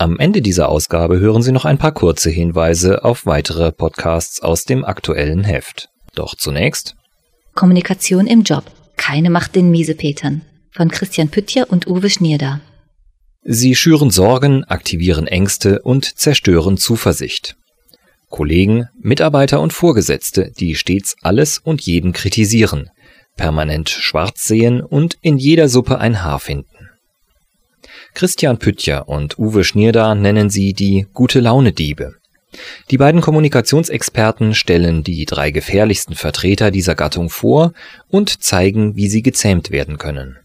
Am Ende dieser Ausgabe hören Sie noch ein paar kurze Hinweise auf weitere Podcasts aus dem aktuellen Heft. Doch zunächst Kommunikation im Job. Keine Macht den Miesepetern von Christian Püttjer und Uwe Schnierda. Sie schüren Sorgen, aktivieren Ängste und zerstören Zuversicht. Kollegen, Mitarbeiter und Vorgesetzte, die stets alles und jeden kritisieren, permanent schwarz sehen und in jeder Suppe ein Haar finden. Christian Püttjer und Uwe Schnierda nennen sie die Gute-Laune-Diebe. Die beiden Kommunikationsexperten stellen die drei gefährlichsten Vertreter dieser Gattung vor und zeigen, wie sie gezähmt werden können.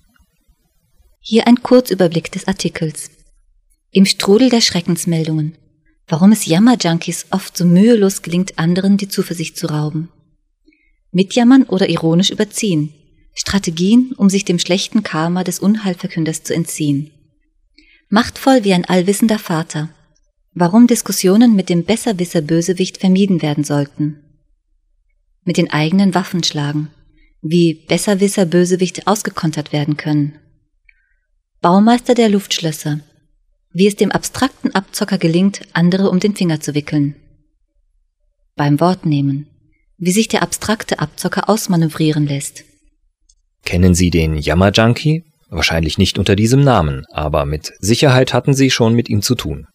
Hier ein Kurzüberblick des Artikels. Im Strudel der Schreckensmeldungen. Warum es Jammerjunkies oft so mühelos gelingt, anderen die Zuversicht zu rauben. Mitjammern oder ironisch überziehen. Strategien, um sich dem schlechten Karma des Unheilverkünders zu entziehen. Machtvoll wie ein allwissender Vater. Warum Diskussionen mit dem Besserwisser Bösewicht vermieden werden sollten. Mit den eigenen Waffen schlagen. Wie Besserwisser Bösewicht ausgekontert werden können. Baumeister der Luftschlösser. Wie es dem abstrakten Abzocker gelingt, andere um den Finger zu wickeln. Beim Wortnehmen. Wie sich der abstrakte Abzocker ausmanövrieren lässt. Kennen Sie den Jammerjunkie? Wahrscheinlich nicht unter diesem Namen, aber mit Sicherheit hatten sie schon mit ihm zu tun.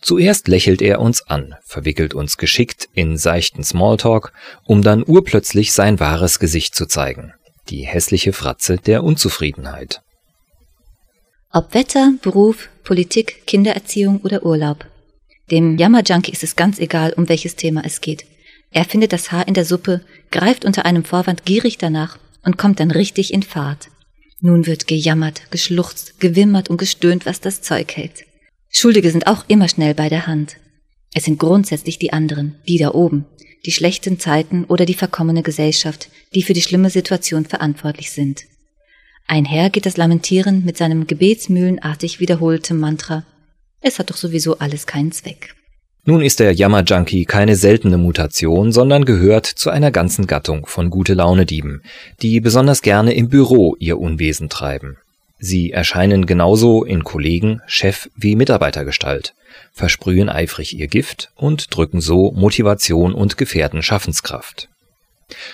Zuerst lächelt er uns an, verwickelt uns geschickt in seichten Smalltalk, um dann urplötzlich sein wahres Gesicht zu zeigen. Die hässliche Fratze der Unzufriedenheit. Ob Wetter, Beruf, Politik, Kindererziehung oder Urlaub. Dem Jammerjunkie ist es ganz egal, um welches Thema es geht. Er findet das Haar in der Suppe, greift unter einem Vorwand gierig danach und kommt dann richtig in Fahrt. Nun wird gejammert, geschluchzt, gewimmert und gestöhnt, was das Zeug hält. Schuldige sind auch immer schnell bei der Hand. Es sind grundsätzlich die anderen, die da oben, die schlechten Zeiten oder die verkommene Gesellschaft, die für die schlimme Situation verantwortlich sind. Einher geht das Lamentieren mit seinem gebetsmühlenartig wiederholtem Mantra Es hat doch sowieso alles keinen Zweck. Nun ist der Jammer-Junkie keine seltene Mutation, sondern gehört zu einer ganzen Gattung von Gute-Laune-Dieben, die besonders gerne im Büro ihr Unwesen treiben. Sie erscheinen genauso in Kollegen, Chef wie Mitarbeitergestalt, versprühen eifrig ihr Gift und drücken so Motivation und gefährden Schaffenskraft.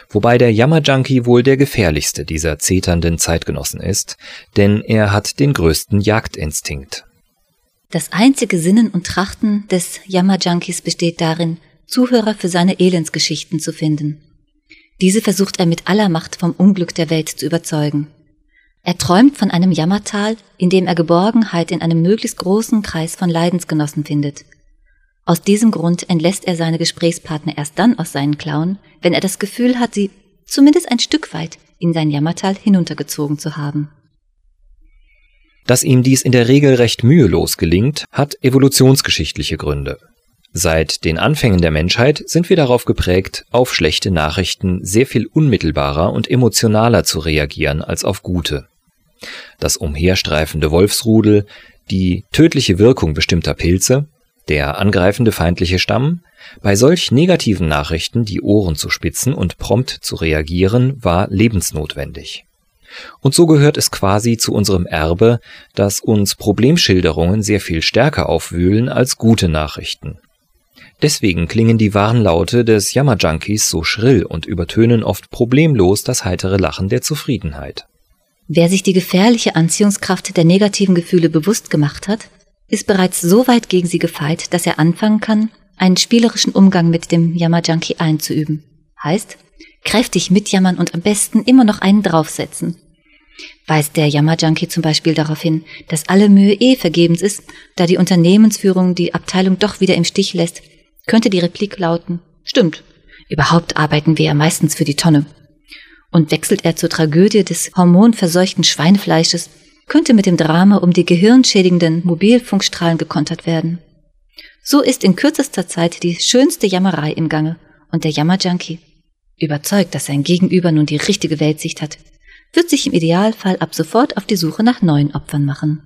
Wobei der Jammer-Junkie wohl der gefährlichste dieser zeternden Zeitgenossen ist, denn er hat den größten Jagdinstinkt. Das einzige Sinnen und Trachten des Jammerjunkies besteht darin, Zuhörer für seine Elendsgeschichten zu finden. Diese versucht er mit aller Macht vom Unglück der Welt zu überzeugen. Er träumt von einem Jammertal, in dem er Geborgenheit in einem möglichst großen Kreis von Leidensgenossen findet. Aus diesem Grund entlässt er seine Gesprächspartner erst dann aus seinen Klauen, wenn er das Gefühl hat, sie zumindest ein Stück weit in sein Jammertal hinuntergezogen zu haben. Dass ihm dies in der Regel recht mühelos gelingt, hat evolutionsgeschichtliche Gründe. Seit den Anfängen der Menschheit sind wir darauf geprägt, auf schlechte Nachrichten sehr viel unmittelbarer und emotionaler zu reagieren als auf gute. Das umherstreifende Wolfsrudel, die tödliche Wirkung bestimmter Pilze, der angreifende feindliche Stamm, bei solch negativen Nachrichten die Ohren zu spitzen und prompt zu reagieren, war lebensnotwendig. Und so gehört es quasi zu unserem Erbe, dass uns Problemschilderungen sehr viel stärker aufwühlen als gute Nachrichten. Deswegen klingen die Warnlaute des Jammerjunkies so schrill und übertönen oft problemlos das heitere Lachen der Zufriedenheit. Wer sich die gefährliche Anziehungskraft der negativen Gefühle bewusst gemacht hat, ist bereits so weit gegen sie gefeit, dass er anfangen kann, einen spielerischen Umgang mit dem Jammerjunkie einzuüben. Heißt, kräftig mitjammern und am besten immer noch einen draufsetzen. Weist der Jammerjunkie zum Beispiel darauf hin, dass alle Mühe eh vergebens ist, da die Unternehmensführung die Abteilung doch wieder im Stich lässt, könnte die Replik lauten, stimmt, überhaupt arbeiten wir ja meistens für die Tonne. Und wechselt er zur Tragödie des hormonverseuchten Schweinefleisches, könnte mit dem Drama um die gehirnschädigenden Mobilfunkstrahlen gekontert werden. So ist in kürzester Zeit die schönste Jammerei im Gange und der Jammerjunkie, überzeugt, dass sein Gegenüber nun die richtige Weltsicht hat, wird sich im Idealfall ab sofort auf die Suche nach neuen Opfern machen.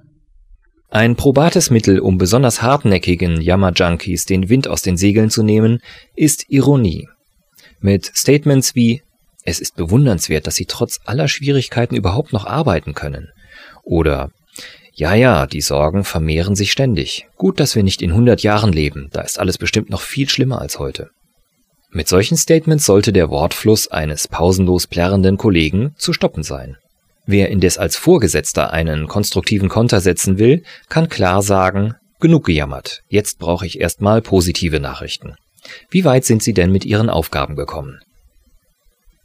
Ein probates Mittel, um besonders hartnäckigen Jammer-Junkies den Wind aus den Segeln zu nehmen, ist Ironie. Mit Statements wie es ist bewundernswert, dass Sie trotz aller Schwierigkeiten überhaupt noch arbeiten können. Oder ja, ja, die Sorgen vermehren sich ständig. Gut, dass wir nicht in 100 Jahren leben, da ist alles bestimmt noch viel schlimmer als heute. Mit solchen Statements sollte der Wortfluss eines pausenlos plärrenden Kollegen zu stoppen sein. Wer indes als Vorgesetzter einen konstruktiven Konter setzen will, kann klar sagen, genug gejammert, jetzt brauche ich erstmal positive Nachrichten. Wie weit sind Sie denn mit Ihren Aufgaben gekommen?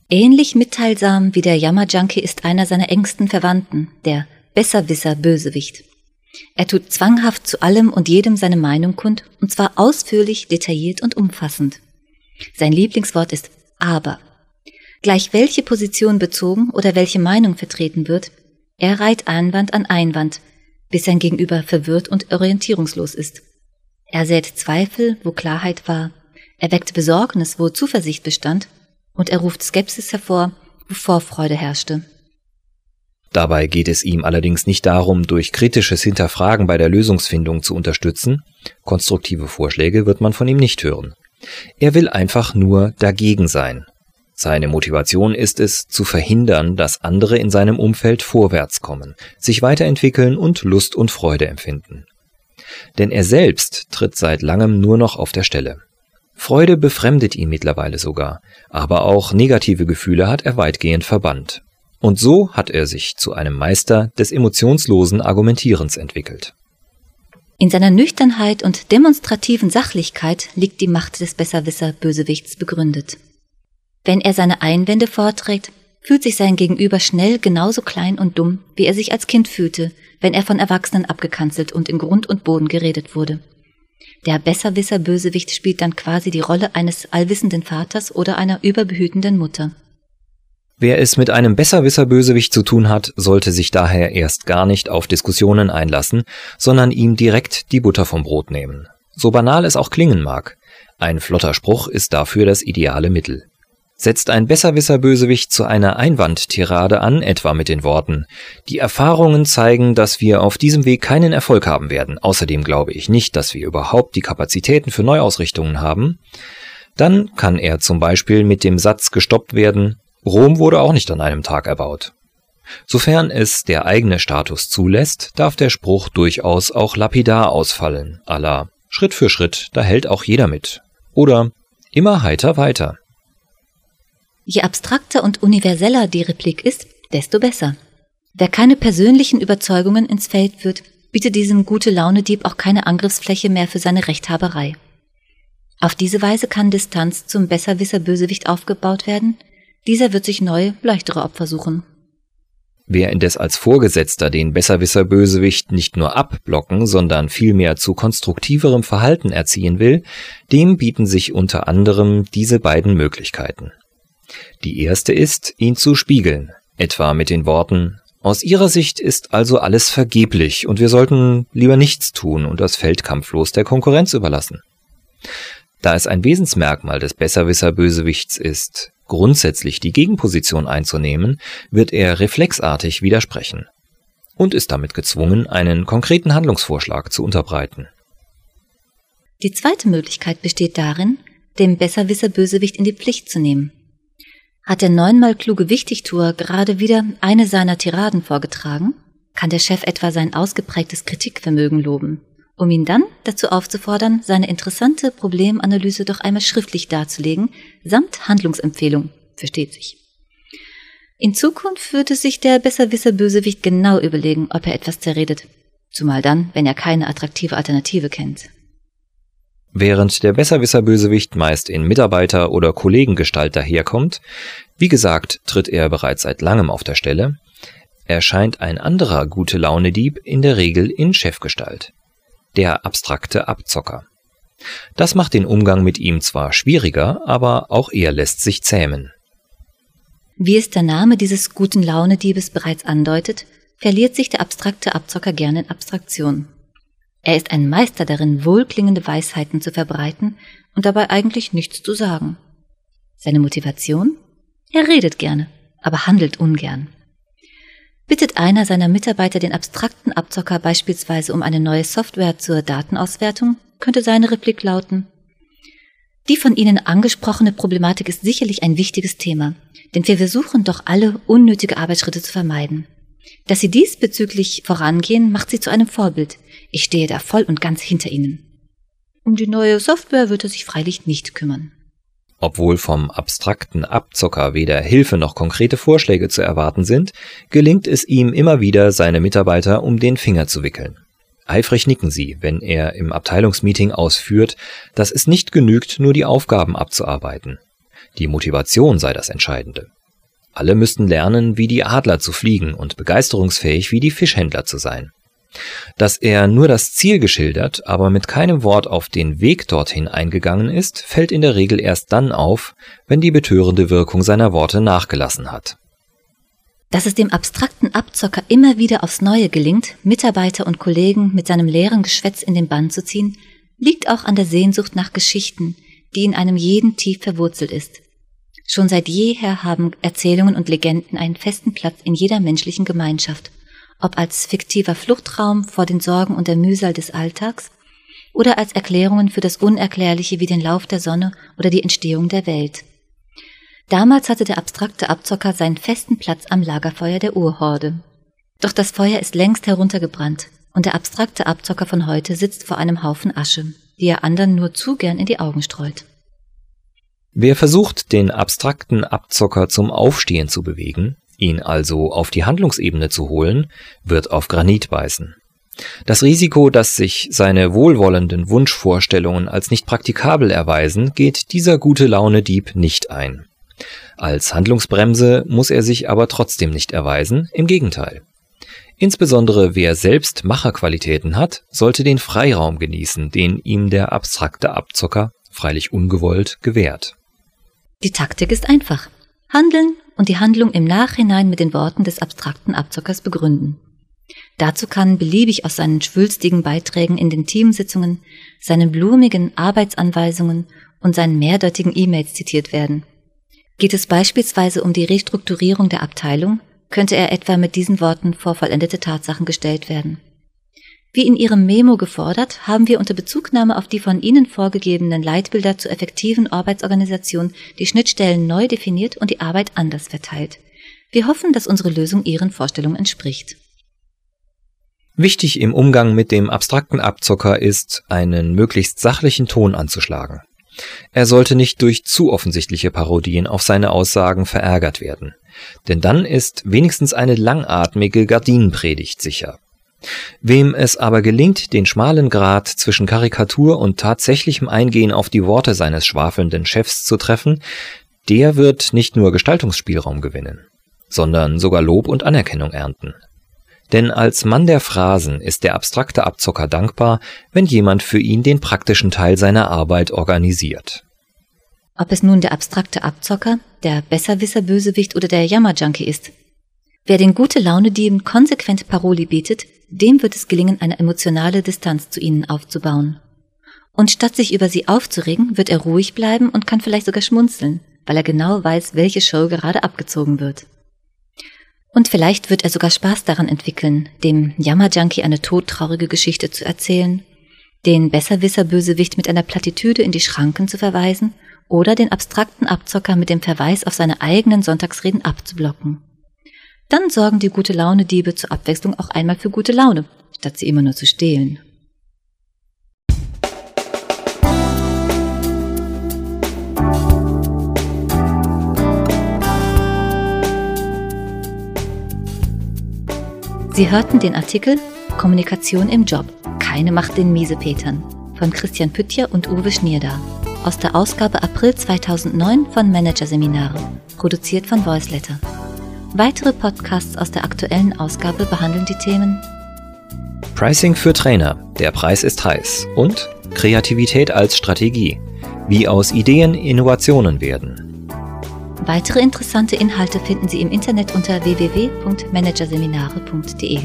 Ähnlich mitteilsam wie der Jammerjunkie ist einer seiner engsten Verwandten, der Besserwisser Bösewicht. Er tut zwanghaft zu allem und jedem seine Meinung kund, und zwar ausführlich, detailliert und umfassend. Sein Lieblingswort ist aber. Gleich welche Position bezogen oder welche Meinung vertreten wird, er reiht Einwand an Einwand, bis sein Gegenüber verwirrt und orientierungslos ist. Er sät Zweifel, wo Klarheit war, er weckt Besorgnis, wo Zuversicht bestand, und er ruft Skepsis hervor, wo Vorfreude herrschte. Dabei geht es ihm allerdings nicht darum, durch kritisches Hinterfragen bei der Lösungsfindung zu unterstützen, konstruktive Vorschläge wird man von ihm nicht hören. Er will einfach nur dagegen sein. Seine Motivation ist es, zu verhindern, dass andere in seinem Umfeld vorwärts kommen, sich weiterentwickeln und Lust und Freude empfinden. Denn er selbst tritt seit langem nur noch auf der Stelle. Freude befremdet ihn mittlerweile sogar, aber auch negative Gefühle hat er weitgehend verbannt. Und so hat er sich zu einem Meister des emotionslosen Argumentierens entwickelt. In seiner Nüchternheit und demonstrativen Sachlichkeit liegt die Macht des Besserwisser-Bösewichts begründet. Wenn er seine Einwände vorträgt, fühlt sich sein Gegenüber schnell genauso klein und dumm, wie er sich als Kind fühlte, wenn er von Erwachsenen abgekanzelt und in Grund und Boden geredet wurde. Der Besserwisser-Bösewicht spielt dann quasi die Rolle eines allwissenden Vaters oder einer überbehütenden Mutter. Wer es mit einem Besserwisser-Bösewicht zu tun hat, sollte sich daher erst gar nicht auf Diskussionen einlassen, sondern ihm direkt die Butter vom Brot nehmen. So banal es auch klingen mag. Ein flotter Spruch ist dafür das ideale Mittel. Setzt ein Besserwisser-Bösewicht zu einer Einwandtirade an, etwa mit den Worten Die Erfahrungen zeigen, dass wir auf diesem Weg keinen Erfolg haben werden, außerdem glaube ich nicht, dass wir überhaupt die Kapazitäten für Neuausrichtungen haben, dann kann er zum Beispiel mit dem Satz gestoppt werden Rom wurde auch nicht an einem Tag erbaut. Sofern es der eigene Status zulässt, darf der Spruch durchaus auch lapidar ausfallen, aller Schritt für Schritt, da hält auch jeder mit. Oder immer heiter weiter. Je abstrakter und universeller die Replik ist, desto besser. Wer keine persönlichen Überzeugungen ins Feld führt, bietet diesem gute Laune-Dieb auch keine Angriffsfläche mehr für seine Rechthaberei. Auf diese Weise kann Distanz zum Besserwisser-Bösewicht aufgebaut werden, dieser wird sich neue, leichtere Opfer suchen. Wer indes als Vorgesetzter den Besserwisser-Bösewicht nicht nur abblocken, sondern vielmehr zu konstruktiverem Verhalten erziehen will, dem bieten sich unter anderem diese beiden Möglichkeiten. Die erste ist, ihn zu spiegeln, etwa mit den Worten Aus Ihrer Sicht ist also alles vergeblich und wir sollten lieber nichts tun und das Feld kampflos der Konkurrenz überlassen. Da es ein Wesensmerkmal des Besserwisser-Bösewichts ist, grundsätzlich die Gegenposition einzunehmen, wird er reflexartig widersprechen und ist damit gezwungen, einen konkreten Handlungsvorschlag zu unterbreiten. Die zweite Möglichkeit besteht darin, dem Besserwisser-Bösewicht in die Pflicht zu nehmen. Hat der neunmal kluge Wichtigtuer gerade wieder eine seiner Tiraden vorgetragen, kann der Chef etwa sein ausgeprägtes Kritikvermögen loben um ihn dann dazu aufzufordern, seine interessante Problemanalyse doch einmal schriftlich darzulegen, samt Handlungsempfehlung, versteht sich. In Zukunft würde sich der Besserwisser-Bösewicht genau überlegen, ob er etwas zerredet, zumal dann, wenn er keine attraktive Alternative kennt. Während der Besserwisser-Bösewicht meist in Mitarbeiter- oder Kollegengestalt daherkommt, wie gesagt, tritt er bereits seit langem auf der Stelle, erscheint ein anderer gute Laune-Dieb in der Regel in Chefgestalt der abstrakte Abzocker. Das macht den Umgang mit ihm zwar schwieriger, aber auch er lässt sich zähmen. Wie es der Name dieses guten Launediebes bereits andeutet, verliert sich der abstrakte Abzocker gerne in Abstraktion. Er ist ein Meister darin, wohlklingende Weisheiten zu verbreiten und dabei eigentlich nichts zu sagen. Seine Motivation? Er redet gerne, aber handelt ungern. Bittet einer seiner Mitarbeiter den abstrakten Abzocker beispielsweise um eine neue Software zur Datenauswertung, könnte seine Replik lauten Die von Ihnen angesprochene Problematik ist sicherlich ein wichtiges Thema, denn wir versuchen doch alle unnötige Arbeitsschritte zu vermeiden. Dass Sie diesbezüglich vorangehen, macht Sie zu einem Vorbild. Ich stehe da voll und ganz hinter Ihnen. Um die neue Software wird er sich freilich nicht kümmern. Obwohl vom abstrakten Abzocker weder Hilfe noch konkrete Vorschläge zu erwarten sind, gelingt es ihm immer wieder, seine Mitarbeiter um den Finger zu wickeln. Eifrig nicken sie, wenn er im Abteilungsmeeting ausführt, dass es nicht genügt, nur die Aufgaben abzuarbeiten. Die Motivation sei das Entscheidende. Alle müssten lernen, wie die Adler zu fliegen und begeisterungsfähig wie die Fischhändler zu sein. Dass er nur das Ziel geschildert, aber mit keinem Wort auf den Weg dorthin eingegangen ist, fällt in der Regel erst dann auf, wenn die betörende Wirkung seiner Worte nachgelassen hat. Dass es dem abstrakten Abzocker immer wieder aufs Neue gelingt, Mitarbeiter und Kollegen mit seinem leeren Geschwätz in den Bann zu ziehen, liegt auch an der Sehnsucht nach Geschichten, die in einem jeden tief verwurzelt ist. Schon seit jeher haben Erzählungen und Legenden einen festen Platz in jeder menschlichen Gemeinschaft, ob als fiktiver Fluchtraum vor den Sorgen und der Mühsal des Alltags oder als Erklärungen für das Unerklärliche wie den Lauf der Sonne oder die Entstehung der Welt. Damals hatte der abstrakte Abzocker seinen festen Platz am Lagerfeuer der Urhorde. Doch das Feuer ist längst heruntergebrannt und der abstrakte Abzocker von heute sitzt vor einem Haufen Asche, die er anderen nur zu gern in die Augen streut. Wer versucht, den abstrakten Abzocker zum Aufstehen zu bewegen, ihn also auf die Handlungsebene zu holen, wird auf Granit beißen. Das Risiko, dass sich seine wohlwollenden Wunschvorstellungen als nicht praktikabel erweisen, geht dieser gute Laune Dieb nicht ein. Als Handlungsbremse muss er sich aber trotzdem nicht erweisen, im Gegenteil. Insbesondere wer selbst Macherqualitäten hat, sollte den Freiraum genießen, den ihm der abstrakte Abzocker, freilich ungewollt, gewährt. Die Taktik ist einfach. Handeln und die Handlung im Nachhinein mit den Worten des abstrakten Abzockers begründen. Dazu kann beliebig aus seinen schwülstigen Beiträgen in den Teamsitzungen, seinen blumigen Arbeitsanweisungen und seinen mehrdeutigen E-Mails zitiert werden. Geht es beispielsweise um die Restrukturierung der Abteilung, könnte er etwa mit diesen Worten vor vollendete Tatsachen gestellt werden. Wie in Ihrem Memo gefordert, haben wir unter Bezugnahme auf die von Ihnen vorgegebenen Leitbilder zur effektiven Arbeitsorganisation die Schnittstellen neu definiert und die Arbeit anders verteilt. Wir hoffen, dass unsere Lösung Ihren Vorstellungen entspricht. Wichtig im Umgang mit dem abstrakten Abzocker ist, einen möglichst sachlichen Ton anzuschlagen. Er sollte nicht durch zu offensichtliche Parodien auf seine Aussagen verärgert werden, denn dann ist wenigstens eine langatmige Gardinenpredigt sicher. Wem es aber gelingt, den schmalen Grat zwischen Karikatur und tatsächlichem Eingehen auf die Worte seines schwafelnden Chefs zu treffen, der wird nicht nur Gestaltungsspielraum gewinnen, sondern sogar Lob und Anerkennung ernten. Denn als Mann der Phrasen ist der abstrakte Abzocker dankbar, wenn jemand für ihn den praktischen Teil seiner Arbeit organisiert. Ob es nun der abstrakte Abzocker, der Besserwisser-Bösewicht oder der Jammerjunkie ist. Wer den gute Laune Dieben konsequent Paroli bietet, dem wird es gelingen, eine emotionale Distanz zu ihnen aufzubauen. Und statt sich über sie aufzuregen, wird er ruhig bleiben und kann vielleicht sogar schmunzeln, weil er genau weiß, welche Show gerade abgezogen wird. Und vielleicht wird er sogar Spaß daran entwickeln, dem Jammerjunkie eine todtraurige Geschichte zu erzählen, den Besserwisser-Bösewicht mit einer Plattitüde in die Schranken zu verweisen oder den abstrakten Abzocker mit dem Verweis auf seine eigenen Sonntagsreden abzublocken. Dann sorgen die gute Laune Diebe zur Abwechslung auch einmal für gute Laune, statt sie immer nur zu stehlen. Sie hörten den Artikel Kommunikation im Job. Keine Macht den Miesepetern von Christian Püttjer und Uwe Schnierda aus der Ausgabe April 2009 von Managerseminare, produziert von Voiceletter. Weitere Podcasts aus der aktuellen Ausgabe behandeln die Themen Pricing für Trainer, der Preis ist heiß und Kreativität als Strategie, wie aus Ideen Innovationen werden. Weitere interessante Inhalte finden Sie im Internet unter www.managerseminare.de.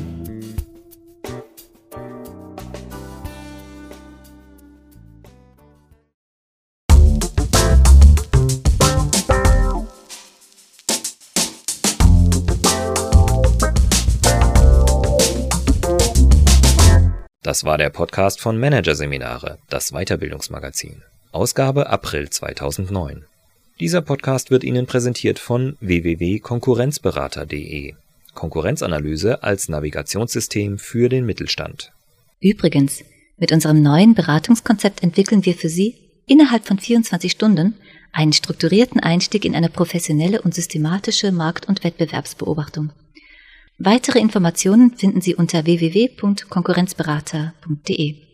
Das war der Podcast von Managerseminare, das Weiterbildungsmagazin. Ausgabe April 2009. Dieser Podcast wird Ihnen präsentiert von www.konkurrenzberater.de. Konkurrenzanalyse als Navigationssystem für den Mittelstand. Übrigens, mit unserem neuen Beratungskonzept entwickeln wir für Sie innerhalb von 24 Stunden einen strukturierten Einstieg in eine professionelle und systematische Markt- und Wettbewerbsbeobachtung. Weitere Informationen finden Sie unter www.konkurrenzberater.de.